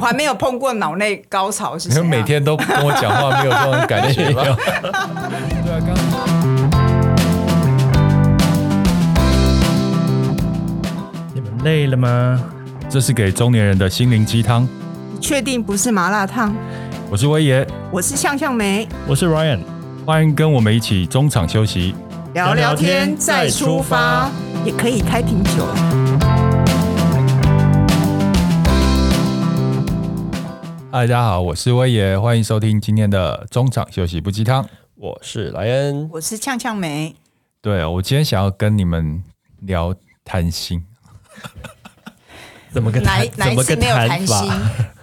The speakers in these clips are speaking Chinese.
我还没有碰过脑内高潮是，是你们每天都跟我讲话，没有这种感觉吗？对啊，刚你们累了吗？这是给中年人的心灵鸡汤。确定不是麻辣烫？我是威爷，我是向向梅，我是 Ryan，欢迎跟我们一起中场休息，聊聊天再出发，也可以开瓶酒。嗨，大家好，我是威爷，欢迎收听今天的中场休息不鸡汤。我是莱恩，我是呛呛梅。对，我今天想要跟你们聊谈心。怎么个谈？哪哪一次没有谈心？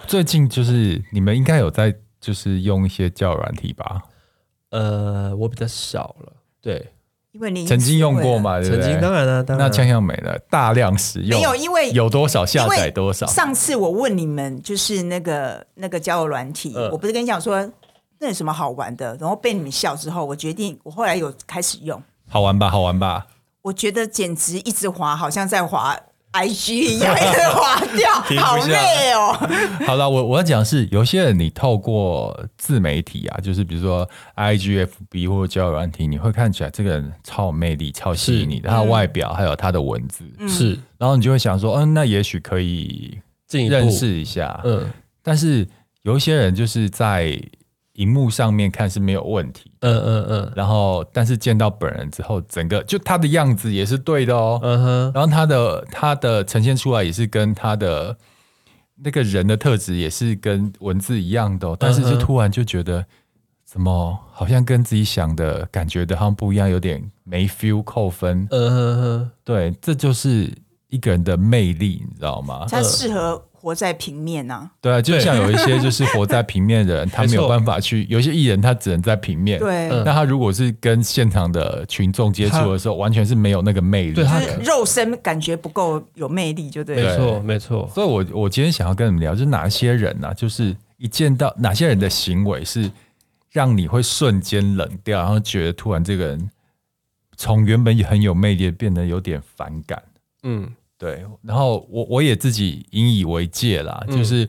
最近就是你们应该有在就是用一些教软体吧？呃，我比较少了，对。因为你曾经用过嘛？对对曾经当然了，当然。那枪枪没了大量使用，没有，因为有多少下载多少。上次我问你们，就是那个那个交友软体，呃、我不是跟你讲说那有什么好玩的，然后被你们笑之后，我决定我后来有开始用。好玩吧？好玩吧？我觉得简直一直滑，好像在滑。I G 一样一直滑掉，好累哦。好了，我我要讲的是，有些人你透过自媒体啊，就是比如说 I G F B 或者交友软体，你会看起来这个人超有魅力、超吸引你的，他的外表还有他的文字。是，嗯、然后你就会想说，嗯，那也许可以认识一下。嗯，但是有一些人就是在。荧幕上面看是没有问题，嗯嗯嗯，然后但是见到本人之后，整个就他的样子也是对的哦，嗯哼，然后他的他的呈现出来也是跟他的那个人的特质也是跟文字一样的哦，但是就突然就觉得怎么好像跟自己想的感觉的好像不一样，有点没 feel 扣分，嗯哼哼，对，这就是一个人的魅力，你知道吗？他适合。活在平面呐、啊，对啊，就像有一些就是活在平面的人，他没有办法去。有些艺人他只能在平面，对。那他如果是跟现场的群众接触的时候，完全是没有那个魅力，对，他肉身感觉不够有魅力，就对。没错，没错。所以我我今天想要跟你们聊，就是哪些人呢、啊？就是一见到哪些人的行为是让你会瞬间冷掉，然后觉得突然这个人从原本很有魅力变得有点反感，嗯。对，然后我我也自己引以为戒啦，嗯、就是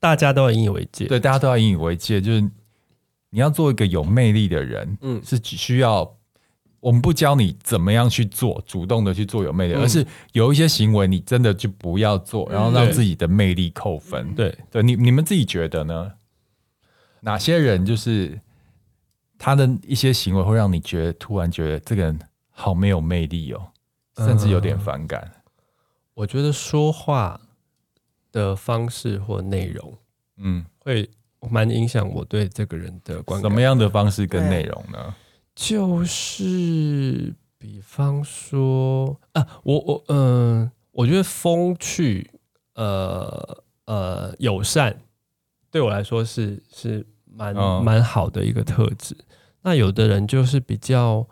大家都要引以为戒，对，大家都要引以为戒，就是你要做一个有魅力的人，嗯，是只需要我们不教你怎么样去做，主动的去做有魅力，嗯、而是有一些行为你真的就不要做，然后让自己的魅力扣分。对，对，对，你你们自己觉得呢？哪些人就是他的一些行为会让你觉得突然觉得这个人好没有魅力哦，甚至有点反感？嗯我觉得说话的方式或内容，嗯，会蛮影响我对这个人的观感。什么样的方式跟内容呢？就是比方说啊，我我嗯、呃，我觉得风趣，呃呃，友善，对我来说是是蛮蛮好的一个特质。那有的人就是比较，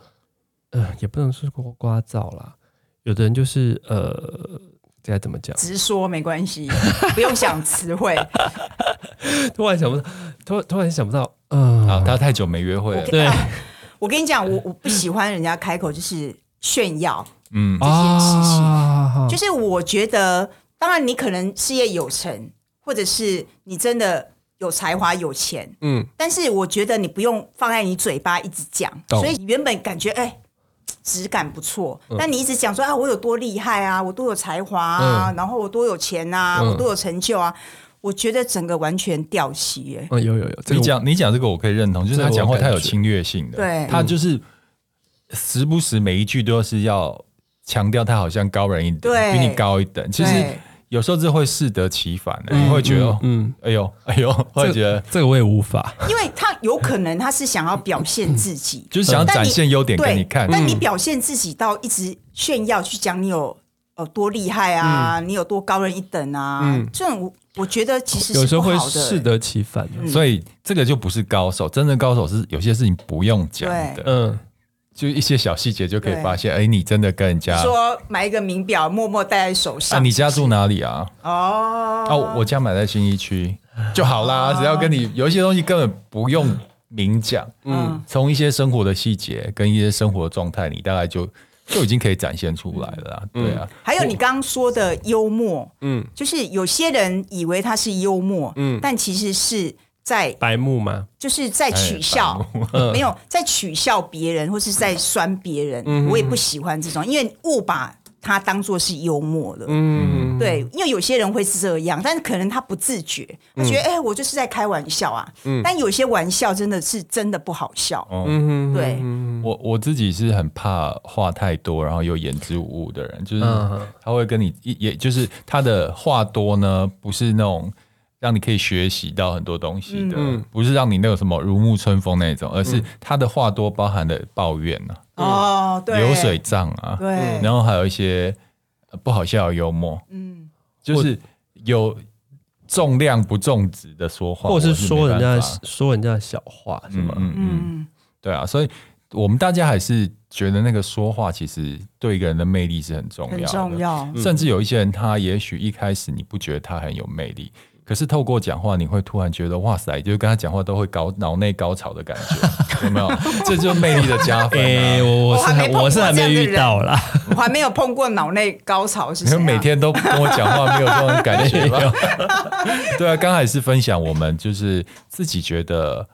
呃，也不能说过聒噪啦，有的人就是呃。这该怎么讲？直说没关系，不用想词汇。突然想不到，突突然想不到，嗯，啊，他太久没约会了。对，我跟你讲，我我不喜欢人家开口就是炫耀，嗯，这件事情，啊、就是我觉得，当然你可能事业有成，或者是你真的有才华有钱，嗯，但是我觉得你不用放在你嘴巴一直讲，所以原本感觉哎。质感不错，但你一直讲说啊，我有多厉害啊，我多有才华啊，嗯、然后我多有钱啊，嗯、我多有成就啊，我觉得整个完全掉漆耶。嗯，有有有，你讲你讲这个我可以认同，就是他讲话太有侵略性的，对，他就是时不时每一句都是要强调他好像高人一等，对。比你高一等，其实。有时候这会适得其反的，你会觉得，嗯，哎呦，哎呦，会觉得。这个我也无法，因为他有可能他是想要表现自己，就是想要展现优点给你看。但你表现自己到一直炫耀去讲你有呃多厉害啊，你有多高人一等啊，这种我我觉得其实有时候会适得其反，所以这个就不是高手，真正高手是有些事情不用讲的，嗯。就一些小细节就可以发现，哎对，你真的跟人家说买一个名表，默默戴在手上。啊，你家住哪里啊？哦，哦，我家买在新一区。就好啦。哦、只要跟你有一些东西根本不用明讲，嗯，从一些生活的细节跟一些生活的状态，你大概就就已经可以展现出来了。对啊，还有你刚刚说的幽默，嗯，就是有些人以为他是幽默，嗯，但其实是在白目吗？就是在取笑，没有在取笑别人，或是在酸别人。我也不喜欢这种，因为误把。他当做是幽默了，嗯，对，因为有些人会是这样，但是可能他不自觉，他觉得哎、嗯欸，我就是在开玩笑啊，嗯，但有些玩笑真的是真的不好笑，嗯，对，我我自己是很怕话太多，然后又言之无物的人，就是他会跟你，也就是他的话多呢，不是那种让你可以学习到很多东西的，嗯、不是让你那个什么如沐春风那种，而是他的话多包含的抱怨呢、啊。哦，对，流水账啊，对，然后还有一些不好笑的幽默，嗯，就是有重量不重质的说话，或者是说人家说人家小话，是吗？嗯嗯，对啊，所以我们大家还是觉得那个说话其实对一个人的魅力是很重要的，很重要。甚至有一些人，他也许一开始你不觉得他很有魅力。可是透过讲话，你会突然觉得哇塞，就是跟他讲话都会高脑内高潮的感觉，有没有？这就是魅力的加分、啊。欸、我我是还我是还没遇到啦，我还没有碰过脑内高潮是。啊你每天都跟我讲话，没有这种感觉吗？对啊，刚才是分享我们就是自己觉得。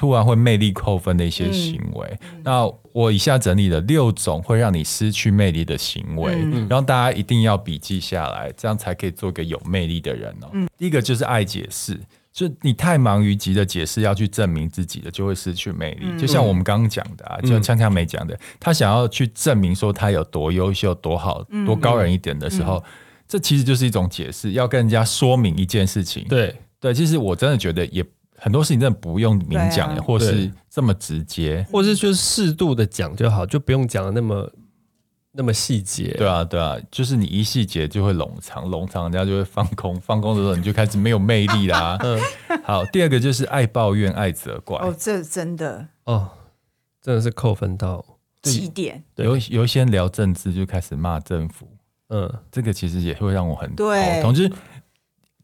突然会魅力扣分的一些行为，嗯、那我以下整理了六种会让你失去魅力的行为，嗯、然后大家一定要笔记下来，这样才可以做个有魅力的人哦。嗯、第一个就是爱解释，就你太忙于急着解释要去证明自己的，就会失去魅力。嗯、就像我们刚刚讲的啊，就像锵锵没讲的，他想要去证明说他有多优秀、多好、多高人一点的时候，嗯、这其实就是一种解释，要跟人家说明一件事情。对。对，其实我真的觉得也。很多事情真的不用明讲，啊、或是这么直接，或是就是适度的讲就好，就不用讲的那么那么细节。对啊，对啊，就是你一细节就会冗长，冗长人家就会放空，放空的时候你就开始没有魅力啦。嗯，好，第二个就是爱抱怨、爱责怪。哦，这真的哦，真的是扣分到极点。有有一些人聊政治就开始骂政府，嗯，这个其实也会让我很对，总之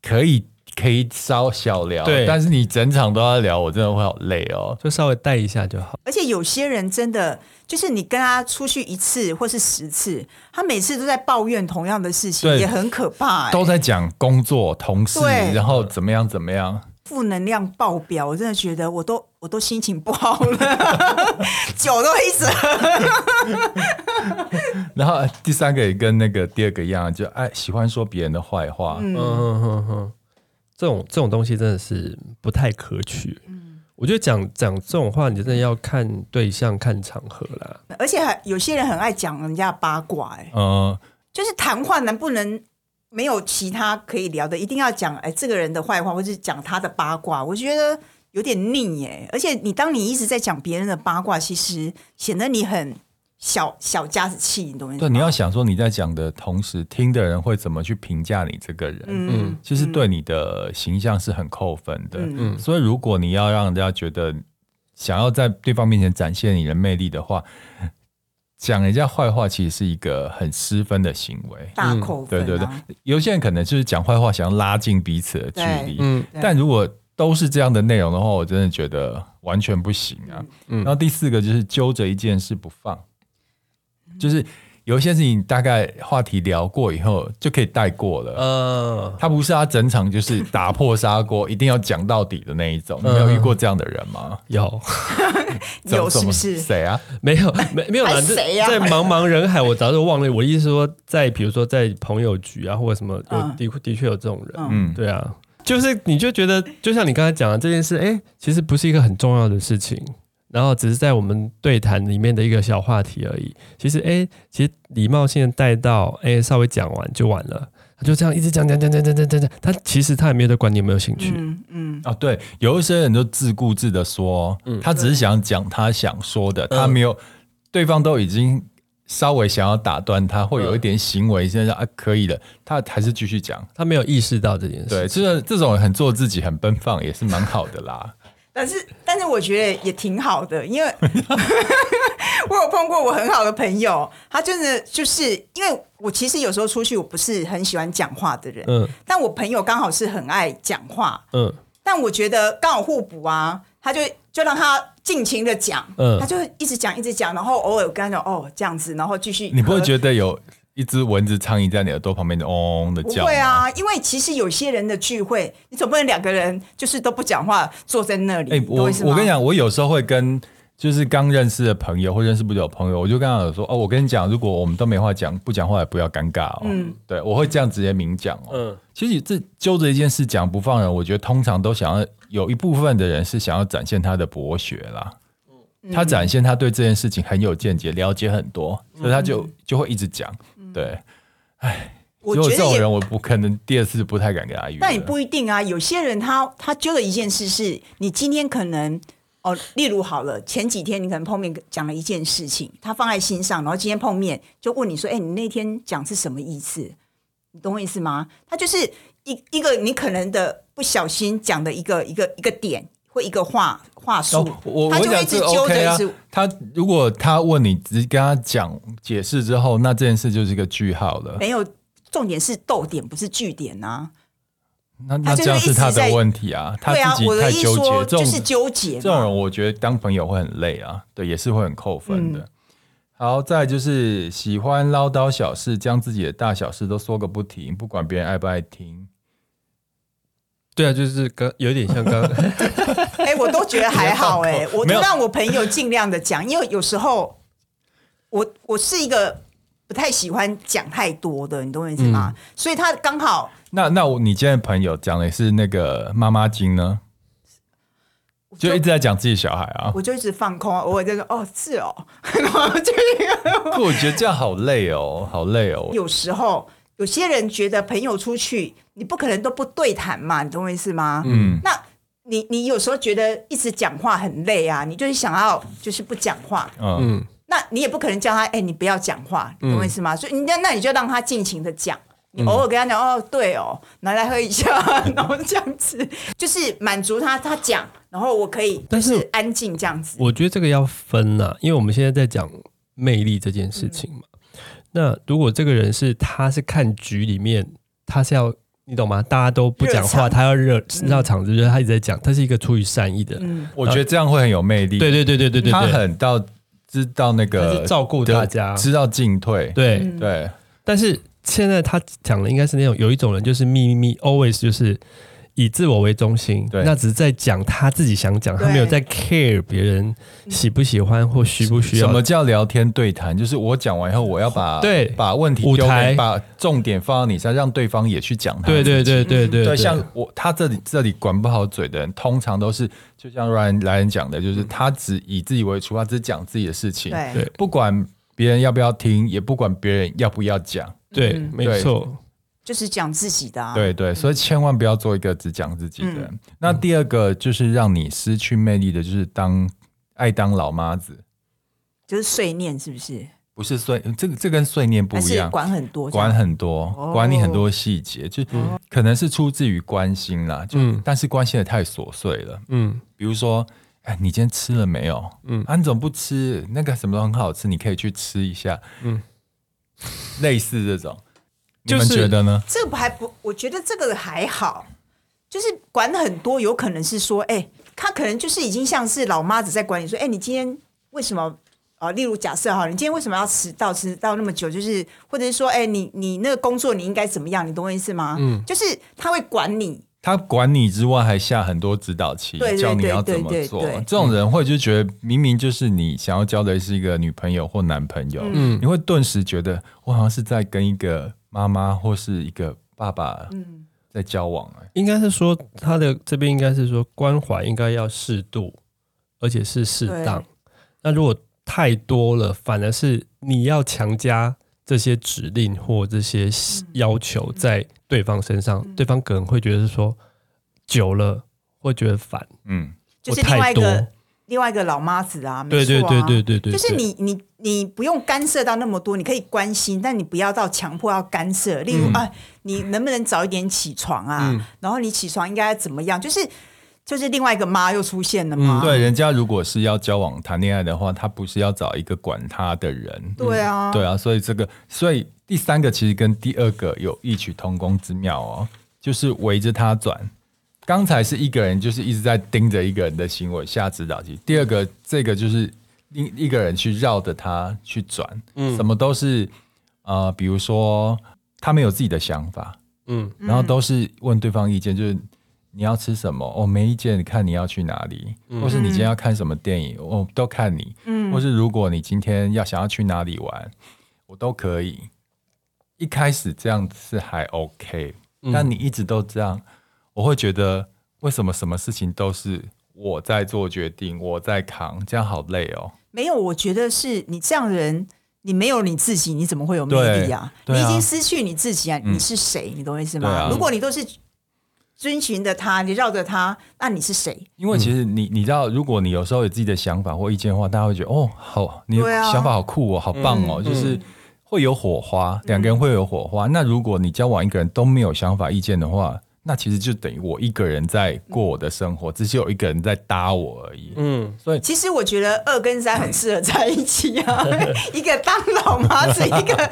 可以。可以稍小聊，对，但是你整场都要聊，我真的会好累哦，就稍微带一下就好。而且有些人真的就是你跟他出去一次或是十次，他每次都在抱怨同样的事情，对也很可怕、欸。都在讲工作、同事，对然后怎么样怎么样，负能量爆表，我真的觉得我都我都心情不好了，酒都一直喝。然后第三个也跟那个第二个一样，就爱喜欢说别人的坏话。嗯嗯嗯嗯。这种这种东西真的是不太可取。嗯，我觉得讲讲这种话，你真的要看对象、看场合啦。而且还有些人很爱讲人家八卦、欸，哎，嗯，就是谈话能不能没有其他可以聊的，一定要讲哎这个人的坏话，或是讲他的八卦，我觉得有点腻耶、欸。而且你当你一直在讲别人的八卦，其实显得你很。小小家子气，你懂吗？对，你要想说你在讲的同时，听的人会怎么去评价你这个人？嗯，其实对你的形象是很扣分的。嗯，所以如果你要让人家觉得想要在对方面前展现你的魅力的话，讲人家坏话其实是一个很失分的行为，大扣分、啊嗯。对对对，有些人可能就是讲坏话，想要拉近彼此的距离。嗯，但如果都是这样的内容的话，我真的觉得完全不行啊。嗯，然后第四个就是揪着一件事不放。就是有一些事情，大概话题聊过以后就可以带过了。嗯，他不是他整场就是打破砂锅，一定要讲到底的那一种。你没有遇过这样的人吗？有，有是不是？谁啊？没有，没没有啊？谁呀？在茫茫人海，我早就忘了。我意思说，在比如说在朋友局啊，或者什么，有的的确有这种人。嗯，对啊，就是你就觉得，就像你刚才讲的这件事，哎，其实不是一个很重要的事情。然后只是在我们对谈里面的一个小话题而已。其实，哎，其实礼貌性的带到，哎，稍微讲完就完了。他就这样一直讲讲讲讲讲讲讲讲。他其实他也没有在管你有没有兴趣。嗯嗯。啊，对，有一些人就自顾自的说，他只是想讲他想说的，他没有，对方都已经稍微想要打断他，会有一点行为，现在啊可以的，他还是继续讲，他没有意识到这件事。对，就是这种很做自己、很奔放，也是蛮好的啦。但是，但是我觉得也挺好的，因为 我有碰过我很好的朋友，他真的就是因为我其实有时候出去我不是很喜欢讲话的人，嗯，但我朋友刚好是很爱讲话，嗯，但我觉得刚好互补啊，他就就让他尽情的讲，嗯，他就一直讲一直讲，然后偶尔跟他讲哦这样子，然后继续。你不会觉得有一只蚊子苍蝇在你耳朵旁边的嗡嗡的叫？不会啊，因为其实有些人的聚会，你总不能两个人就是都不讲话坐在那里。哎、欸，我我跟你讲，我有时候会跟。就是刚认识的朋友或认识不久的朋友，我就跟他有说哦，我跟你讲，如果我们都没话讲，不讲话也不要尴尬哦。嗯，对，我会这样直接明讲哦。嗯，其实这揪着一件事讲不放人，我觉得通常都想要有一部分的人是想要展现他的博学啦。嗯，他展现他对这件事情很有见解，了解很多，所以他就就会一直讲。对，哎，我觉得这种人我不可能第二次不太敢跟他约。但也不一定啊，有些人他他揪的一件事是你今天可能。哦，例如好了，前几天你可能碰面讲了一件事情，他放在心上，然后今天碰面就问你说：“哎、欸，你那天讲是什么意思？你懂我意思吗？”他就是一一个你可能的不小心讲的一个一个一个点或一个话话术，哦、我他就一直揪着、OK 啊。他如果他问你，只跟他讲解释之后，那这件事就是一个句号了。没有，重点是逗点，不是句点啊。那那这样是他的问题啊，他自己太纠结，这种就是纠结。这种人我觉得当朋友会很累啊，对，也是会很扣分的。嗯、好，再就是喜欢唠叨小事，将自己的大小事都说个不停，不管别人爱不爱听。对啊，就是刚有点像刚，哎、欸，我都觉得还好哎、欸，我都让我朋友尽量的讲，因为有时候我我是一个不太喜欢讲太多的，你懂我意思吗？嗯、所以他刚好。那那我你今天的朋友讲的是那个妈妈经呢？就，就一直在讲自己小孩啊，我就一直放空啊，我在说哦是哦，不我觉得这样好累哦，好累哦。有时候有些人觉得朋友出去，你不可能都不对谈嘛，你懂我意思吗？嗯，那你你有时候觉得一直讲话很累啊，你就是想要就是不讲话，嗯，那你也不可能叫他哎、欸，你不要讲话，你懂我意思吗？嗯、所以你那那你就让他尽情的讲。你偶尔跟他讲哦，对哦，拿来喝一下，然后这样子就是满足他，他讲，然后我可以，但是安静这样子。我觉得这个要分呐、啊，因为我们现在在讲魅力这件事情嘛。嗯、那如果这个人是他是看局里面，他是要你懂吗？大家都不讲话，他要热热场子，就是他一直在讲，他是一个出于善意的。嗯，我觉得这样会很有魅力。对对对对对对，他很到知道那个照顾大家，知道进退。对、嗯、对，但是。现在他讲的应该是那种有一种人就是秘密 always 就是以自我为中心，对，那只是在讲他自己想讲，他没有在 care 别人喜不喜欢或需不需要。什么叫聊天对谈？就是我讲完以后，我要把对。把问题丢给把重点放到你身上，让对方也去讲他。对对对对对，对，像我他这里这里管不好嘴的人，通常都是就像 Ryan 来人讲的，就是他只以自己为出发，只讲自己的事情，对，不管别人要不要听，也不管别人要不要讲。对，嗯、没错，就是讲自己的、啊。对对，所以千万不要做一个只讲自己的。嗯、那第二个就是让你失去魅力的，就是当爱当老妈子，就是碎念，是不是？不是碎，这个这跟碎念不一样，管很多，管很多，哦、管你很多细节，就可能是出自于关心啦，就、嗯、但是关心的太琐碎了。嗯，比如说，哎，你今天吃了没有？嗯，啊，你怎么不吃？那个什么都很好吃，你可以去吃一下。嗯。类似这种，你们觉得呢？这个还不，我觉得这个还好，就是管很多，有可能是说，哎、欸，他可能就是已经像是老妈子在管你，说，哎、欸，你今天为什么啊？例如假设哈，你今天为什么要迟到？迟到那么久，就是或者是说，哎、欸，你你那个工作你应该怎么样？你懂我意思吗？嗯，就是他会管你。他管你之外，还下很多指导棋，教你要怎么做。这种人会就觉得，明明就是你想要交的是一个女朋友或男朋友，嗯，你会顿时觉得我好像是在跟一个妈妈或是一个爸爸，在交往。哎，应该是说他的这边应该是说关怀应该要适度，而且是适当。那如果太多了，反而是你要强加这些指令或这些要求在。对方身上，对方可能会觉得是说久了会觉得烦，嗯，就是另外一个另外一个老妈子啊，对对对对对对，就是你你你不用干涉到那么多，你可以关心，但你不要到强迫要干涉。例如啊，你能不能早一点起床啊？然后你起床应该怎么样？就是就是另外一个妈又出现了嘛。对，人家如果是要交往谈恋爱的话，他不是要找一个管他的人，对啊，对啊，所以这个所以。第三个其实跟第二个有异曲同工之妙哦，就是围着他转，刚才是一个人，就是一直在盯着一个人的行为下指导棋。第二个，这个就是一一个人去绕着他去转，嗯，什么都是呃，比如说他没有自己的想法，嗯，然后都是问对方意见，就是你要吃什么？哦，没意见，看你要去哪里，嗯、或是你今天要看什么电影，我、哦、都看你，嗯，或是如果你今天要想要去哪里玩，我都可以。一开始这样是还 OK，但你一直都这样。我会觉得，为什么什么事情都是我在做决定，我在扛，这样好累哦。没有，我觉得是你这样的人，你没有你自己，你怎么会有魅力啊？啊你已经失去你自己啊！你是谁？嗯、你懂我意思吗？啊、如果你都是遵循着他，你绕着他，那你是谁？因为其实你你知道，如果你有时候有自己的想法或意见的话，大家会觉得哦，好，你的想法好酷哦，好棒哦，嗯、就是会有火花，两个人会有火花。嗯、那如果你交往一个人都没有想法、意见的话，那其实就等于我一个人在过我的生活，只是有一个人在搭我而已。嗯，所以其实我觉得二跟三很适合在一起啊，一个当老妈子，一个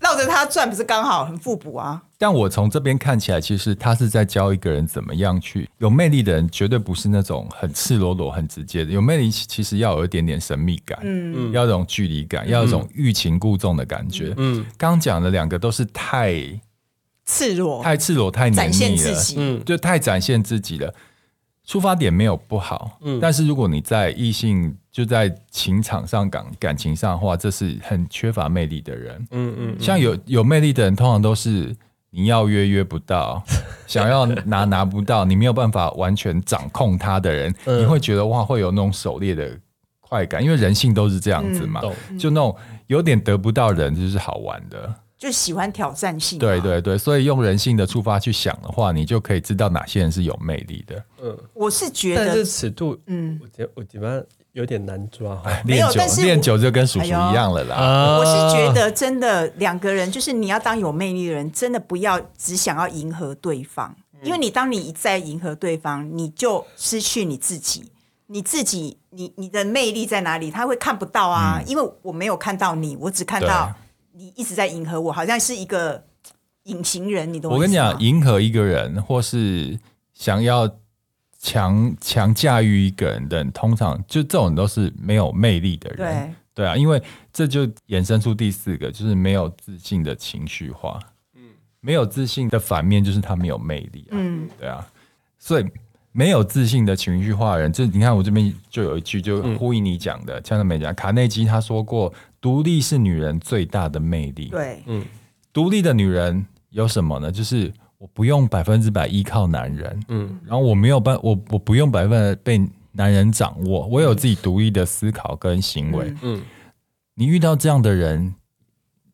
绕着他转，不是刚好很互补啊？但我从这边看起来，其实他是在教一个人怎么样去有魅力的人，绝对不是那种很赤裸裸、很直接的。有魅力其实要有一点点神秘感，嗯，要有一种距离感，要有一种欲擒故纵的感觉。嗯，刚讲的两个都是太。赤裸，太赤裸，太黏腻了，展现自己，嗯，就太展现自己了。出发点没有不好，嗯，但是如果你在异性就在情场上感感情上的话，这是很缺乏魅力的人，嗯嗯，嗯。像有有魅力的人，通常都是你要约约不到，想要拿拿不到，你没有办法完全掌控他的人，嗯、你会觉得哇，会有那种狩猎的快感，因为人性都是这样子嘛，嗯、就那种有点得不到人就是好玩的。就喜欢挑战性，对对对，所以用人性的出发去想的话，你就可以知道哪些人是有魅力的。嗯，我是觉得，但是尺度，嗯，我觉我觉得有点难抓。练久练久就跟叔叔一样了啦。哎、我是觉得真的两个人，就是你要当有魅力的人，真的不要只想要迎合对方，因为你当你一再迎合对方，你就失去你自己。你自己，你你的魅力在哪里？他会看不到啊，嗯、因为我没有看到你，我只看到。你一直在迎合我，好像是一个隐形人，你懂我？我跟你讲，迎合一个人，或是想要强强驾驭一个人的人，通常就这种都是没有魅力的人。对对啊，因为这就衍生出第四个，就是没有自信的情绪化。嗯，没有自信的反面就是他没有魅力啊。嗯，对啊，所以没有自信的情绪化的人，这你看我这边就有一句，就呼应你讲的，像他美讲，卡内基他说过。独立是女人最大的魅力。对，嗯，独立的女人有什么呢？就是我不用百分之百依靠男人，嗯，然后我没有办，我我不用百分百被男人掌握，我有自己独立的思考跟行为，嗯，嗯，你遇到这样的人，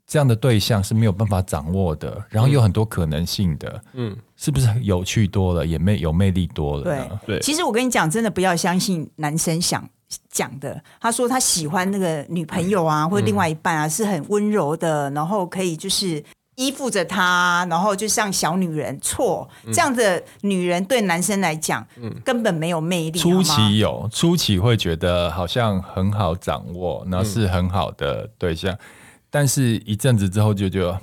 这样的对象是没有办法掌握的，然后有很多可能性的，嗯，是不是有趣多了，也魅有魅力多了？对，对。其实我跟你讲，真的不要相信男生想。讲的，他说他喜欢那个女朋友啊，或者另外一半啊，是很温柔的，然后可以就是依附着他，然后就像小女人。错，这样的女人对男生来讲，嗯根本没有魅力。初期有，初期会觉得好像很好掌握，然后是很好的对象，但是一阵子之后就觉得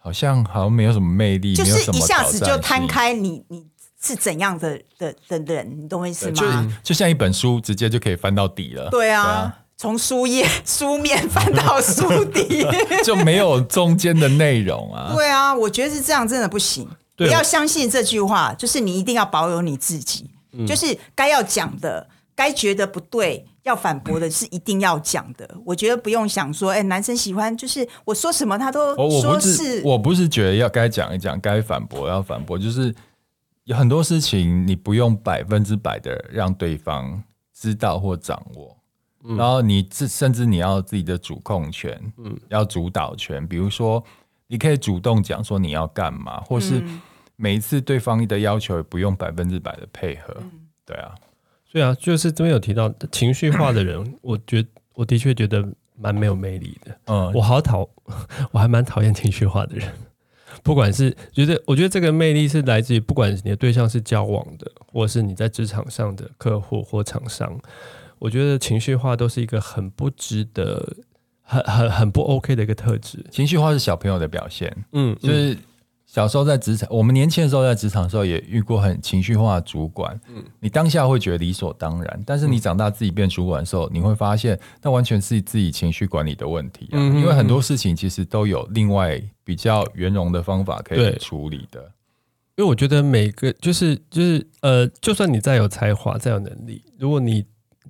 好像好像没有什么魅力，就是一下子就摊开你你。是怎样的的的人，你懂我意思吗？就就像一本书，直接就可以翻到底了。对啊，从书页 书面翻到书底，就没有中间的内容啊。对啊，我觉得是这样，真的不行。不要相信这句话，就是你一定要保有你自己，就是该要讲的，该觉得不对要反驳的，是一定要讲的。我觉得不用想说，哎，男生喜欢，就是我说什么他都说是。我不是觉得要该讲一讲，该反驳要反驳，就是。有很多事情你不用百分之百的让对方知道或掌握，嗯、然后你自甚至你要自己的主控权，嗯，要主导权。比如说，你可以主动讲说你要干嘛，或是每一次对方的要求也不用百分之百的配合。嗯、对啊，所以啊，就是这边有提到情绪化的人，我觉我的确觉得蛮没有魅力的。嗯，我好讨，我还蛮讨厌情绪化的人。不管是觉得，我觉得这个魅力是来自于，不管你的对象是交往的，或是你在职场上的客户或厂商，我觉得情绪化都是一个很不值得、很很很不 OK 的一个特质。情绪化是小朋友的表现，嗯，就是小时候在职场，我们年轻的时候在职场的时候也遇过很情绪化的主管。嗯，你当下会觉得理所当然，但是你长大自己变主管的时候，你会发现那完全是自己情绪管理的问题啊。因为很多事情其实都有另外比较圆融的方法可以处理的。因为我觉得每个就是就是呃，就算你再有才华再有能力，如果你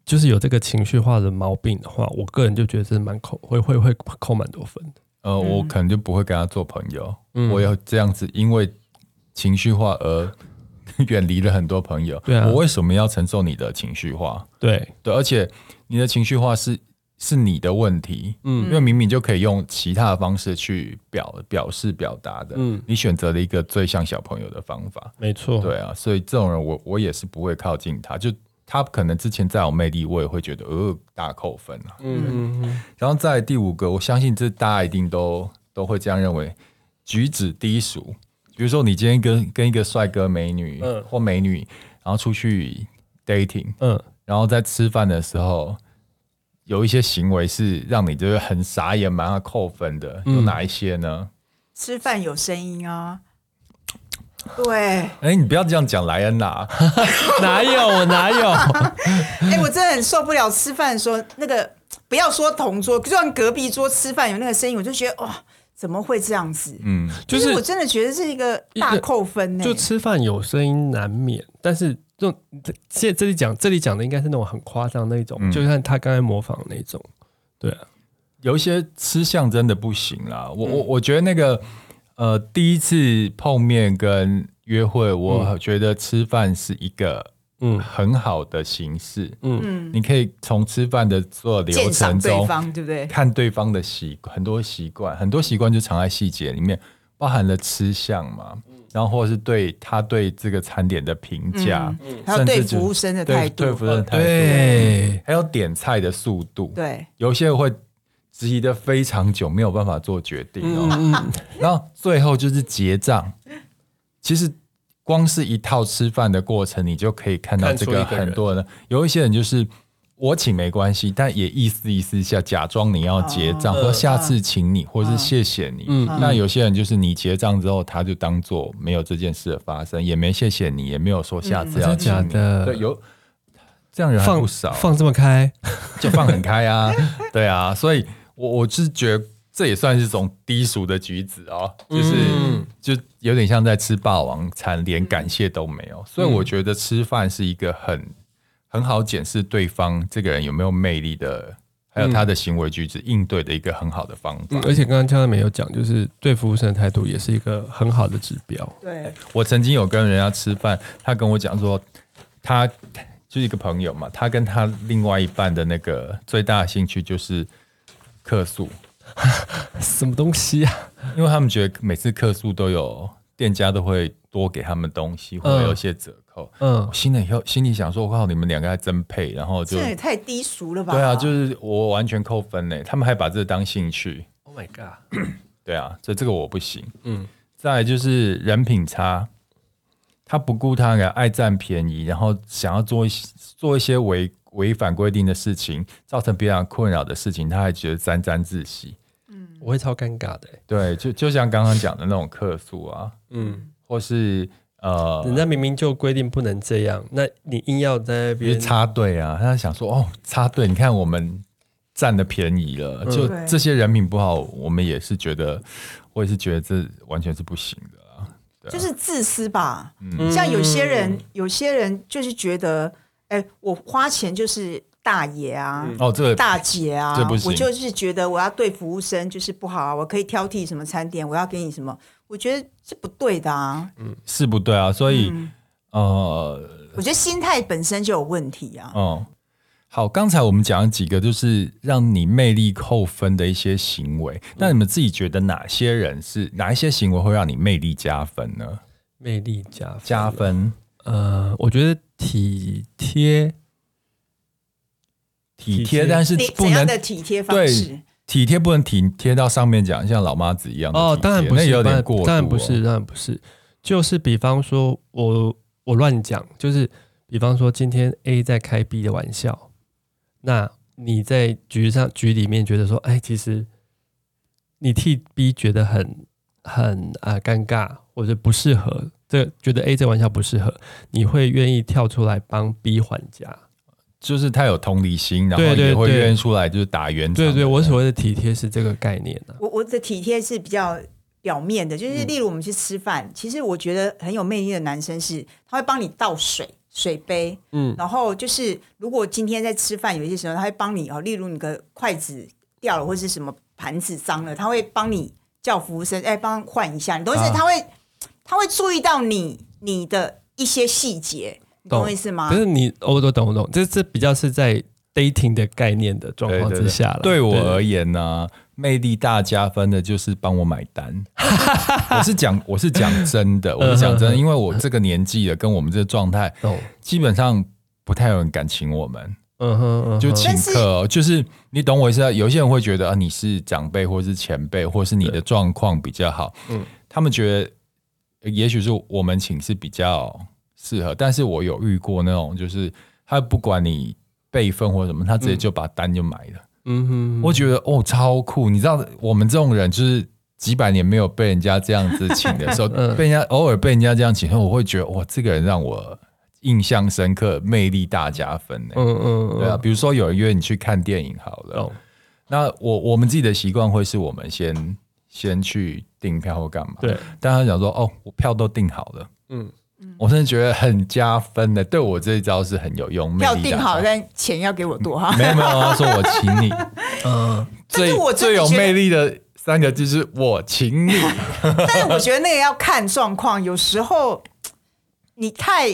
就是有这个情绪化的毛病的话，我个人就觉得是蛮扣会会会扣蛮多分的。呃，我可能就不会跟他做朋友。嗯，我要这样子，因为情绪化而 远离了很多朋友。对啊，我为什么要承受你的情绪化？对对，而且你的情绪化是是你的问题。嗯，因为明明就可以用其他的方式去表表示表达的。嗯，你选择了一个最像小朋友的方法。没错。对啊，所以这种人我我也是不会靠近他。就。他可能之前再有魅力，我也会觉得呃大扣分啊。嗯。然后在第五个，我相信这大家一定都都会这样认为，举止低俗。比如说你今天跟跟一个帅哥美女，嗯，或美女，然后出去 dating，嗯，然后在吃饭的时候有一些行为是让你就是很傻眼，蛮要扣分的，有哪一些呢？吃饭有声音啊。对，哎、欸，你不要这样讲莱恩娜，哪有我哪有？哎、欸，我真的很受不了吃饭的时候那个，不要说同桌，就算隔壁桌吃饭有那个声音，我就觉得哇，怎么会这样子？嗯，就是我真的觉得是一个大扣分呢。就吃饭有声音难免，但是这现在这里讲这里讲的应该是那种很夸张那种，嗯、就像他刚才模仿那种。对啊，有一些吃相真的不行啦。我我我觉得那个。呃，第一次碰面跟约会，我觉得吃饭是一个嗯。很好的形式。嗯，你可以从吃饭的做流程中，对不对？看对方的习很多习惯，很多习惯就藏在细节里面，包含了吃相嘛，然后或者是对他对这个餐点的评价，还有对服务生的态度，对服务生的态度，对，还有点菜的速度，对，有些人会。质疑的非常久，没有办法做决定哦。嗯、然后最后就是结账。其实光是一套吃饭的过程，你就可以看到这个很多人。有一些人就是我请没关系，但也意思意思一下，假装你要结账，说、哦、下次请你，或是谢谢你。嗯、那有些人就是你结账之后，他就当做没有这件事的发生，也没谢谢你，也没有说下次要请你。嗯、对，有这样人还不少，放，放这么开，就放很开啊。对啊，所以。我我是觉得这也算是一种低俗的举止哦，就是、嗯、就有点像在吃霸王餐，连感谢都没有。所以我觉得吃饭是一个很很好检视对方这个人有没有魅力的，还有他的行为举止应对的一个很好的方法。嗯、而且刚刚江没有讲，就是对服务生的态度也是一个很好的指标。对，我曾经有跟人家吃饭，他跟我讲说，他就是一个朋友嘛，他跟他另外一半的那个最大的兴趣就是。客诉，什么东西啊？因为他们觉得每次客诉都有店家都会多给他们东西，或者有一些折扣。嗯，心里以后心里想说：“我靠，你们两个还真配。”然后就这也太低俗了吧？对啊，就是我完全扣分嘞。他们还把这当兴趣。Oh my god！对啊，所以这个我不行。嗯，再来就是人品差，他不顾他人，爱占便宜，然后想要做一些做一些违。违反规定的事情，造成别人困扰的事情，他还觉得沾沾自喜。嗯，我会超尴尬的。对，就就像刚刚讲的那种客诉啊，嗯，或是呃，人家明明就规定不能这样，那你硬要在那边插队啊？他想说哦，插队，你看我们占的便宜了，就这些人品不好，我们也是觉得，我也是觉得这完全是不行的啊。就是自私吧。嗯，像有些人，有些人就是觉得。哎，我花钱就是大爷啊，哦，这个大姐啊，我就是觉得我要对服务生就是不好啊，我可以挑剔什么餐点，我要给你什么，我觉得是不对的啊，嗯，是不对啊，所以、嗯、呃，我觉得心态本身就有问题啊。哦、嗯，好，刚才我们讲了几个就是让你魅力扣分的一些行为，那你们自己觉得哪些人是哪一些行为会让你魅力加分呢？魅力加分加分。呃，我觉得体贴，体贴，但是不能的体贴方式，对，体贴不能体贴到上面讲，像老妈子一样哦，当然不是，有点过、哦，当然不是，当然不是，就是比方说我我乱讲，就是比方说今天 A 在开 B 的玩笑，那你在局上局里面觉得说，哎，其实你替 B 觉得很很啊尴尬或者不适合，这觉得 A 这玩笑不适合，你会愿意跳出来帮 B 还价？就是他有同理心，然后也会愿意出来就是打圆场。对，对对，我所谓的体贴是这个概念呢、啊。我我的体贴是比较表面的，就是例如我们去吃饭，嗯、其实我觉得很有魅力的男生是，他会帮你倒水水杯，嗯，然后就是如果今天在吃饭，有一些时候他会帮你哦，例如你的筷子掉了或是什么盘子脏了，他会帮你叫服务生哎，帮换一下，你都是？他会、啊、他会注意到你你的一些细节。懂我意思吗？可是你，我都懂，我懂。这这比较是在 dating 的概念的状况之下了。对我而言呢、啊，魅力大加分的就是帮我买单。我是讲，我是讲真的，我是讲真的，因为我这个年纪了，跟我们这个状态，基本上不太有人敢请我们。嗯哼，就请客，就是你懂我意思啊。有些人会觉得啊，你是长辈，或是前辈，或是你的状况比较好，嗯，他们觉得也许是我们寝室比较。适合，但是我有遇过那种，就是他不管你备份或什么，他直接就把单就买了。嗯哼，我觉得哦超酷，你知道我们这种人就是几百年没有被人家这样子请的时候，被人家偶尔被人家这样请，我会觉得哇，这个人让我印象深刻，魅力大加分呢。嗯嗯，对啊，比如说有人约你去看电影好了，那我我们自己的习惯会是我们先先去订票或干嘛？对，但他讲说哦，我票都订好了，嗯。我真的觉得很加分的，对我这一招是很有用。票订好，但钱要给我多哈？没有没有，他说我请你。嗯，最最有魅力的三个字是我请你。但是我觉得那个要看状况，有时候 你太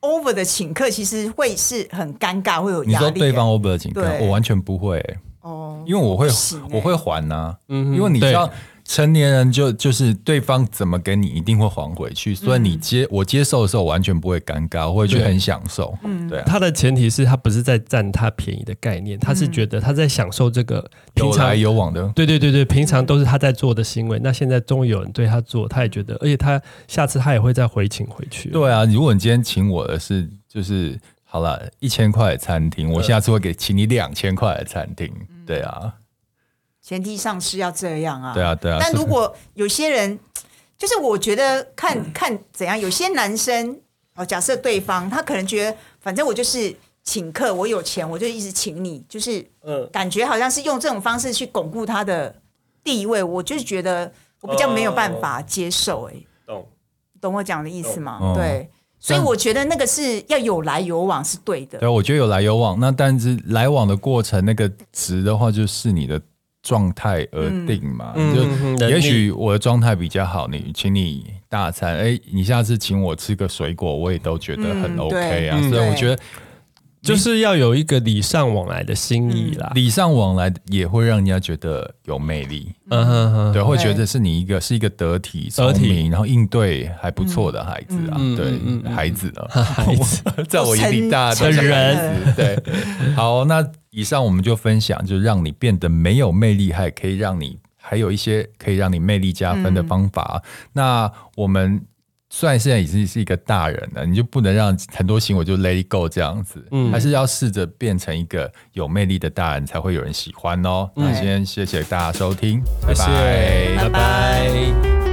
over 的请客，其实会是很尴尬，会有压力。你说对方 over 的请客，我完全不会哦，因为我会我会还呐，嗯，因为你知道。成年人就就是对方怎么给你，一定会还回去。所以你接、嗯、我接受的时候，完全不会尴尬，我会去很享受。嗯，对、啊。他的前提是他不是在占他便宜的概念，他是觉得他在享受这个平常有来有往的。对对对对，平常都是他在做的行为，那现在终于有人对他做，他也觉得，而且他下次他也会再回请回去。对啊，如果你今天请我的是就是好了一千块的餐厅，我下次会给请你两千块的餐厅。对啊。前提上是要这样啊，对啊，对啊。但如果有些人，就是我觉得看 看怎样，有些男生哦，假设对方他可能觉得，反正我就是请客，我有钱我就一直请你，就是嗯，感觉好像是用这种方式去巩固他的地位，我就是觉得我比较没有办法接受，哎，懂懂我讲的意思吗？对，所以我觉得那个是要有来有往是对的。对，我觉得有来有往，那但是来往的过程那个值的话，就是你的。状态而定嘛，嗯、就也许我的状态比较好，你请你大餐，哎、欸，你下次请我吃个水果，我也都觉得很 OK 啊。嗯、所以我觉得就是要有一个礼尚往来的心意啦，礼尚往来也会让人家觉得有魅力。嗯哼哼，对，会觉得是你一个是一个得体、聪明，然后应对还不错的孩子啊。对，孩子啊，孩子，在我眼里大的人。对，好，那。以上我们就分享，就让你变得没有魅力，还可以让你还有一些可以让你魅力加分的方法。嗯、那我们虽然现在已经是一个大人了，你就不能让很多行为就 let it go 这样子，嗯，还是要试着变成一个有魅力的大人，才会有人喜欢哦。嗯、那先谢谢大家收听，拜拜，拜拜。拜拜。